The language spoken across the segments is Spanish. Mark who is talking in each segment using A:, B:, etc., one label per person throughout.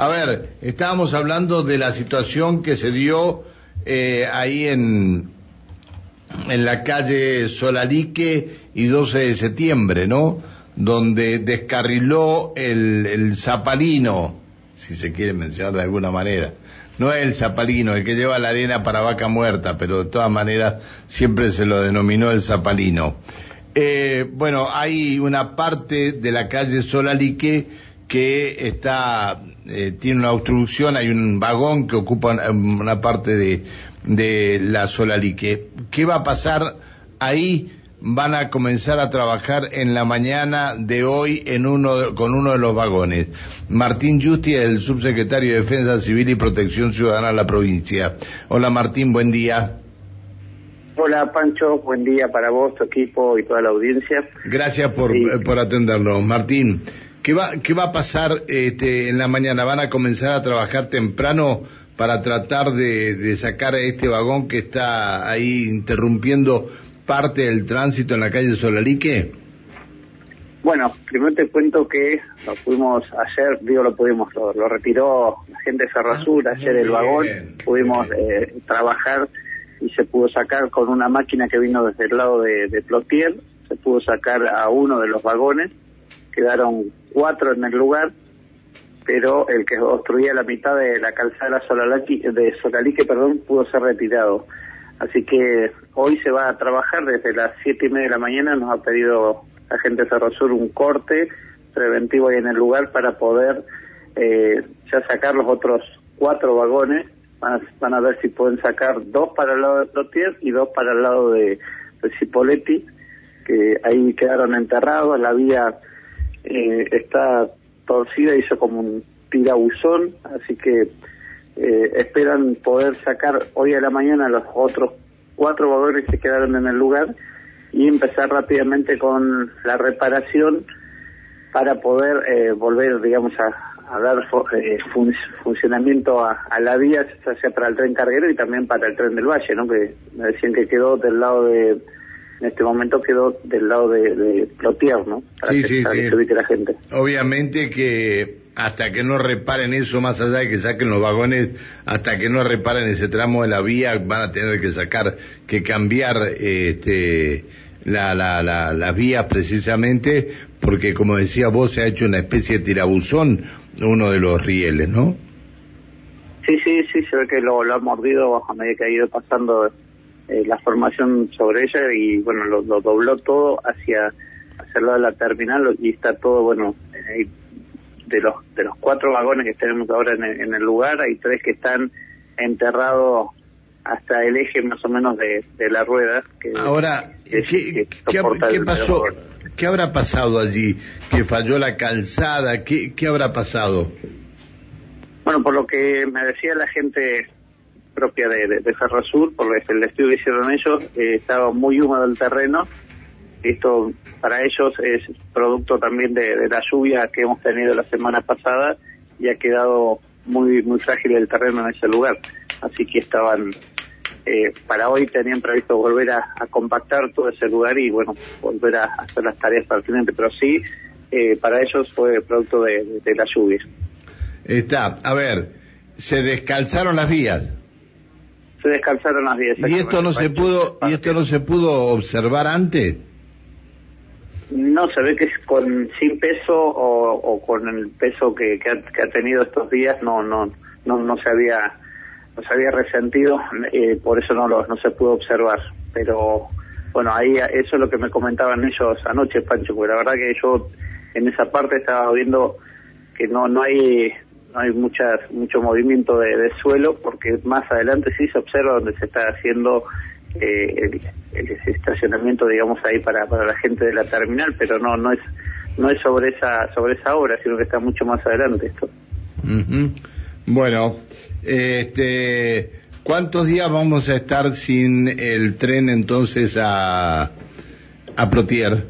A: A ver, estábamos hablando de la situación que se dio eh, ahí en, en la calle Solarique y 12 de septiembre, ¿no? Donde descarriló el, el zapalino, si se quiere mencionar de alguna manera. No es el zapalino, el que lleva la arena para vaca muerta, pero de todas maneras siempre se lo denominó el zapalino. Eh, bueno, hay una parte de la calle Solarique que está eh, tiene una obstrucción, hay un vagón que ocupa una, parte de, de la Solarique. ¿Qué va a pasar ahí? Van a comenzar a trabajar en la mañana de hoy en uno con uno de los vagones. Martín Justi es el subsecretario de Defensa Civil y Protección Ciudadana de la provincia. Hola Martín, buen día.
B: Hola Pancho, buen día para vos, tu equipo y toda la audiencia.
A: Gracias por, eh, por atendernos. Martín, ¿qué va, ¿qué va a pasar este, en la mañana? ¿Van a comenzar a trabajar temprano para tratar de, de sacar a este vagón que está ahí interrumpiendo parte del tránsito en la calle Solarique?
B: Bueno, primero te cuento que lo pudimos ayer, digo lo pudimos, lo, retiró la gente de Ferrasur, ah, ayer el vagón, pudimos eh, trabajar y se pudo sacar con una máquina que vino desde el lado de, de Plotier, se pudo sacar a uno de los vagones, quedaron cuatro en el lugar, pero el que obstruía la mitad de la calzada de Solalique perdón, pudo ser retirado. Así que hoy se va a trabajar desde las siete y media de la mañana, nos ha pedido la gente de Ferrosur un corte preventivo ahí en el lugar para poder eh, ya sacar los otros cuatro vagones van a, ver si pueden sacar dos para el lado de Plotier y dos para el lado de, Cipoletti, que ahí quedaron enterrados, la vía eh, está torcida, hizo como un tirabuzón, así que eh, esperan poder sacar hoy a la mañana los otros cuatro vagones que quedaron en el lugar y empezar rápidamente con la reparación para poder eh, volver, digamos, a, a dar eh, funcionamiento a, la vía, ya sea para el tren carguero y también para el tren del Valle, ¿no? Que me decían que quedó del lado de, en este momento quedó del lado de, de Plotier, ¿no?
A: Para sí, sí, sí. la gente. Obviamente que hasta que no reparen eso, más allá de que saquen los vagones, hasta que no reparen ese tramo de la vía, van a tener que sacar, que cambiar, este, la, la, la, las vías precisamente, porque como decía vos, se ha hecho una especie de tirabuzón uno de los rieles, ¿no?
B: Sí, sí, sí, se ve que lo, lo ha mordido a medida que ha ido pasando eh, la formación sobre ella y bueno, lo, dobló todo hacia, hacia el lado de la terminal y está todo, bueno, de los de los cuatro vagones que tenemos ahora en el, en el lugar, hay tres que están enterrados hasta el eje más o menos de, de la rueda.
A: Que, Ahora, ¿qué, ¿qué, pasó? ¿Qué habrá pasado allí? ¿Que falló la calzada? ¿Qué, qué habrá pasado?
B: Bueno, por lo que me decía la gente propia de, de, Ferrasur, por el estudio que hicieron ellos, eh, estaba muy húmedo el terreno. Esto para ellos es producto también de, de, la lluvia que hemos tenido la semana pasada y ha quedado muy muy frágil el terreno en ese lugar. Así que estaban eh, para hoy tenían previsto volver a, compactar todo ese lugar y bueno, volver a hacer las tareas pertinentes, pero sí, eh, para ellos fue producto de, la lluvia.
A: Está, a ver, se descalzaron las vías.
B: Se descalzaron las vías.
A: ¿Y esto no se pudo, y esto no se pudo observar antes?
B: No, se ve que es con sin peso o, con el peso que, que, ha, tenido estos días, no, no, no, no se había se había resentido, eh, por eso no, lo, no se pudo observar. Pero bueno, ahí eso es lo que me comentaban ellos anoche, Pancho, porque la verdad que yo en esa parte estaba viendo que no no hay no hay muchas mucho movimiento de, suelo porque más adelante sí se observa donde se está haciendo eh, el, estacionamiento digamos ahí para, para la gente de la terminal pero no no es no es sobre esa sobre esa obra sino que está mucho más adelante esto.
A: Bueno este, ¿Cuántos días vamos a estar sin el tren entonces a, a Plotier?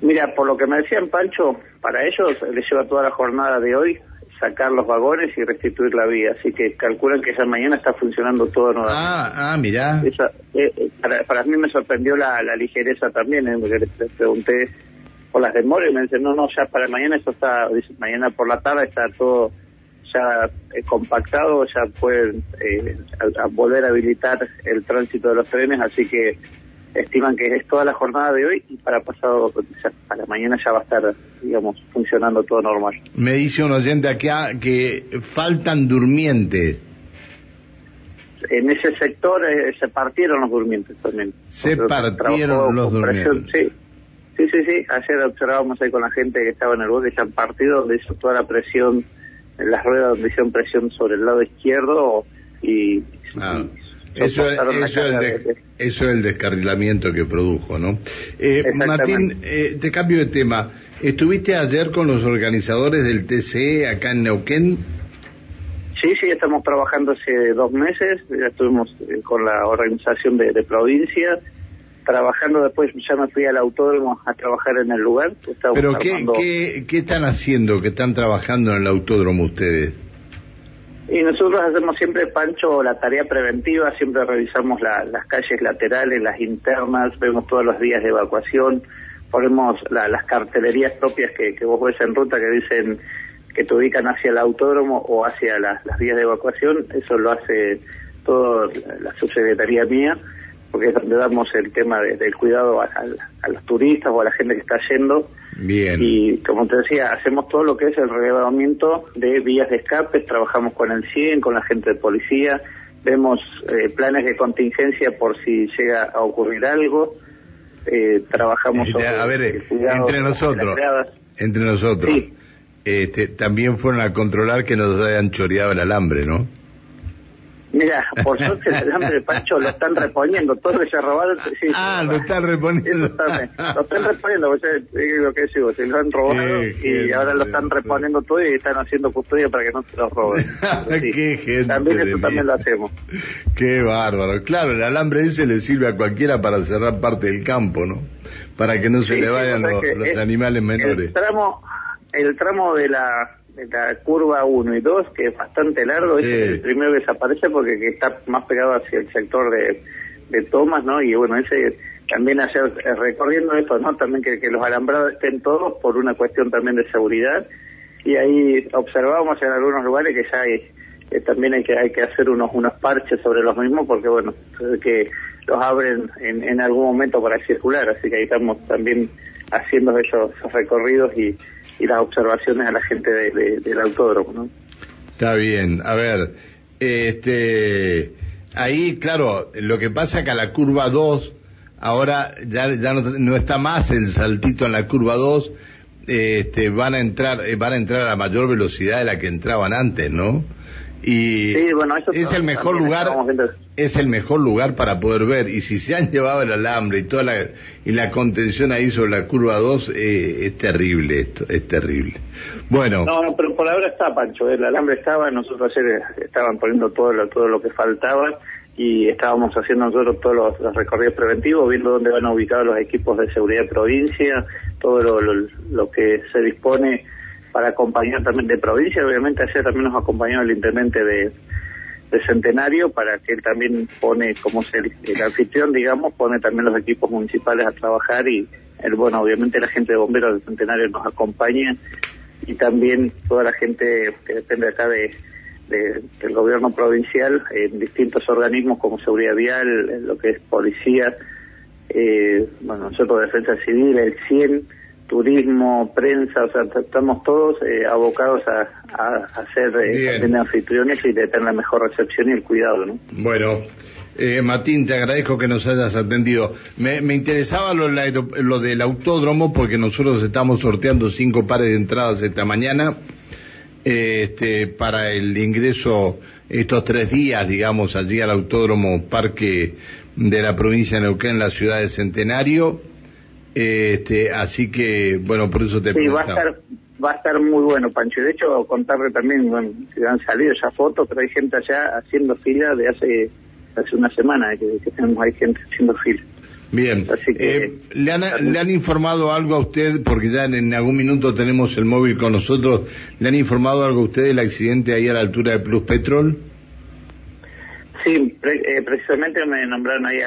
B: Mira, por lo que me decían Pancho, para ellos les lleva toda la jornada de hoy sacar los vagones y restituir la vía, así que calculan que ya mañana está funcionando todo nuevamente.
A: Ah, ah, mira.
B: Eh, eh, para, mí me sorprendió la, ligereza también, eh, les, pregunté por las demoras y me dicen, no, no, ya para mañana eso está, mañana por la tarde está todo ya eh, compactado, ya pueden eh, volver a habilitar el tránsito de los trenes, así que estiman que es toda la jornada de hoy y para pasado, para mañana ya va a estar, digamos, funcionando todo normal.
A: Me dice un oyente acá que faltan durmientes.
B: En ese sector eh, se partieron los durmientes también.
A: Se partieron los durmientes.
B: Sí. sí, sí, sí. Ayer observábamos ahí con la gente que estaba en el bosque, se han partido, donde hizo toda la presión, en las ruedas donde hicieron presión sobre el lado izquierdo y,
A: ah. Eso, eso, es el descarrilamiento que produjo, ¿no? Eh, Martín, eh, te cambio de tema. ¿Estuviste ayer con los organizadores del TCE acá en Neuquén?
B: Sí, sí, estamos trabajando hace dos meses. Ya estuvimos eh, con la organización de, provincia. Trabajando después, ya me fui al autódromo a trabajar en el lugar.
A: ¿Pero qué, qué, qué están haciendo, que están trabajando en el autódromo ustedes?
B: Y nosotros hacemos siempre, Pancho, la tarea preventiva, siempre revisamos las calles laterales, las internas, vemos todos los días de evacuación, ponemos las cartelerías propias que, vos ves en ruta que dicen que te ubican hacia el autódromo o hacia las vías de evacuación, eso lo hace toda la subsecretaría mía porque es donde damos el tema del cuidado a, los turistas o a la gente que está yendo.
A: Bien.
B: Y como te decía, hacemos todo lo que es el relevamiento de vías de escape, trabajamos con el CIEN, con la gente de policía, vemos eh, planes de contingencia por si llega a ocurrir algo, eh, trabajamos
A: sobre a ver, entre nosotros, entre nosotros, este, también fueron a controlar que nos hayan choreado el alambre, ¿no?
B: Mira, por suerte el alambre de Pancho lo están reponiendo, todo lo que se robaron.
A: Sí, ah, lo están reponiendo.
B: lo están reponiendo, pues, es lo que digo, se lo han robado y ahora lo están reponiendo todo y están haciendo custodia para que no se lo roben.
A: Qué gente
B: también eso también lo hacemos.
A: Qué bárbaro. Claro, el alambre ese le sirve a cualquiera para cerrar parte del campo, ¿no? Para que no se le vayan los, animales menores.
B: El tramo, el tramo de la la curva 1 y 2, que es bastante largo, es el primero que desaparece porque está más pegado hacia el sector de, de Thomas, ¿no? Y bueno, ese también hacer, eh, recorriendo esto, ¿no? También que, los alambrados estén todos por una cuestión también de seguridad. Y ahí observamos en algunos lugares que ya hay, eh, también hay que, hay que hacer unos, unos parches sobre los mismos porque, bueno, que los abren en, en algún momento para circular, así que ahí estamos también haciendo esos recorridos y y las observaciones a la gente del autódromo, ¿no?
A: Está bien, a ver, este, ahí, claro, lo que pasa es que a la curva 2, ahora ya, ya no, está más el saltito en la curva 2, este, van a entrar, eh, van a entrar a mayor velocidad de la que entraban antes, ¿no? Y es el mejor lugar es el mejor lugar para poder ver. Y si se han llevado el alambre y toda la y la contención ahí sobre la curva 2 eh, es terrible esto es terrible. Bueno.
B: No, pero por ahora está Pancho el alambre estaba nosotros ayer estaban poniendo todo lo, todo lo que faltaba y estábamos haciendo nosotros todos los, recorridos preventivos viendo dónde van ubicados los equipos de seguridad de provincia todo lo, lo que se dispone para acompañar también de provincia. Obviamente ayer también nos acompañó el intendente de, Centenario para que él también pone, como el, el, anfitrión, digamos, pone también los equipos municipales a trabajar y, el, bueno, obviamente la gente de bomberos de Centenario nos acompaña y también toda la gente que depende acá de, del gobierno provincial en distintos organismos como seguridad vial, lo que es policía, eh, bueno, nosotros defensa civil, el 100 turismo, prensa, o sea, estamos todos eh, abocados a, a, ser eh, anfitriones y de tener la mejor recepción y el cuidado, ¿no?
A: Bueno, eh, Martín, te agradezco que nos hayas atendido. Me, interesaba lo, lo, del autódromo porque nosotros estamos sorteando cinco pares de entradas esta mañana este, para el ingreso estos tres días, digamos, allí al autódromo Parque de la provincia de Neuquén, la ciudad de Centenario este, así que, bueno, por eso te
B: sí, va a estar va a estar muy bueno, Pancho. De hecho, contarle también, bueno, que han salido ya fotos, pero hay gente allá haciendo fila de hace hace una semana que, tenemos hay gente haciendo fila.
A: Bien. Así que, eh, ¿le, han, ¿Le han informado algo a usted, porque ya en, algún minuto tenemos el móvil con nosotros, ¿le han informado algo a usted del accidente ahí a la altura de Plus Petrol?
B: Sí, eh, precisamente me nombraron ahí,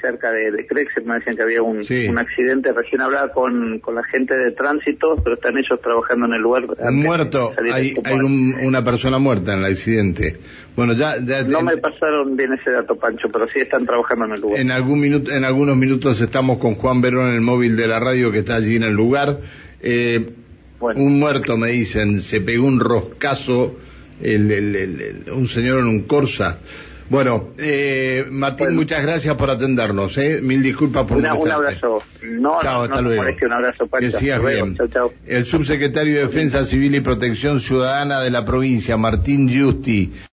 B: cerca de, de me decían que había un, un accidente. Recién hablaba con, con, la gente de tránsito, pero están ellos trabajando en el lugar.
A: Un muerto, hay, hay una persona muerta en el accidente. Bueno, ya,
B: no me pasaron bien ese dato, Pancho, pero sí están trabajando en el lugar.
A: En algún minuto, en algunos minutos estamos con Juan Verón en el móvil de la radio que está allí en el lugar. Eh, un muerto, me dicen, se pegó un roscazo, el, un señor en un Corsa. Bueno, eh, Martín, muchas gracias por atendernos. ¿eh? Mil disculpas por
B: Una, Un abrazo. No,
A: chao,
B: hasta luego. un abrazo,
A: bien. El subsecretario de Defensa Civil y Protección Ciudadana de la provincia, Martín Justi.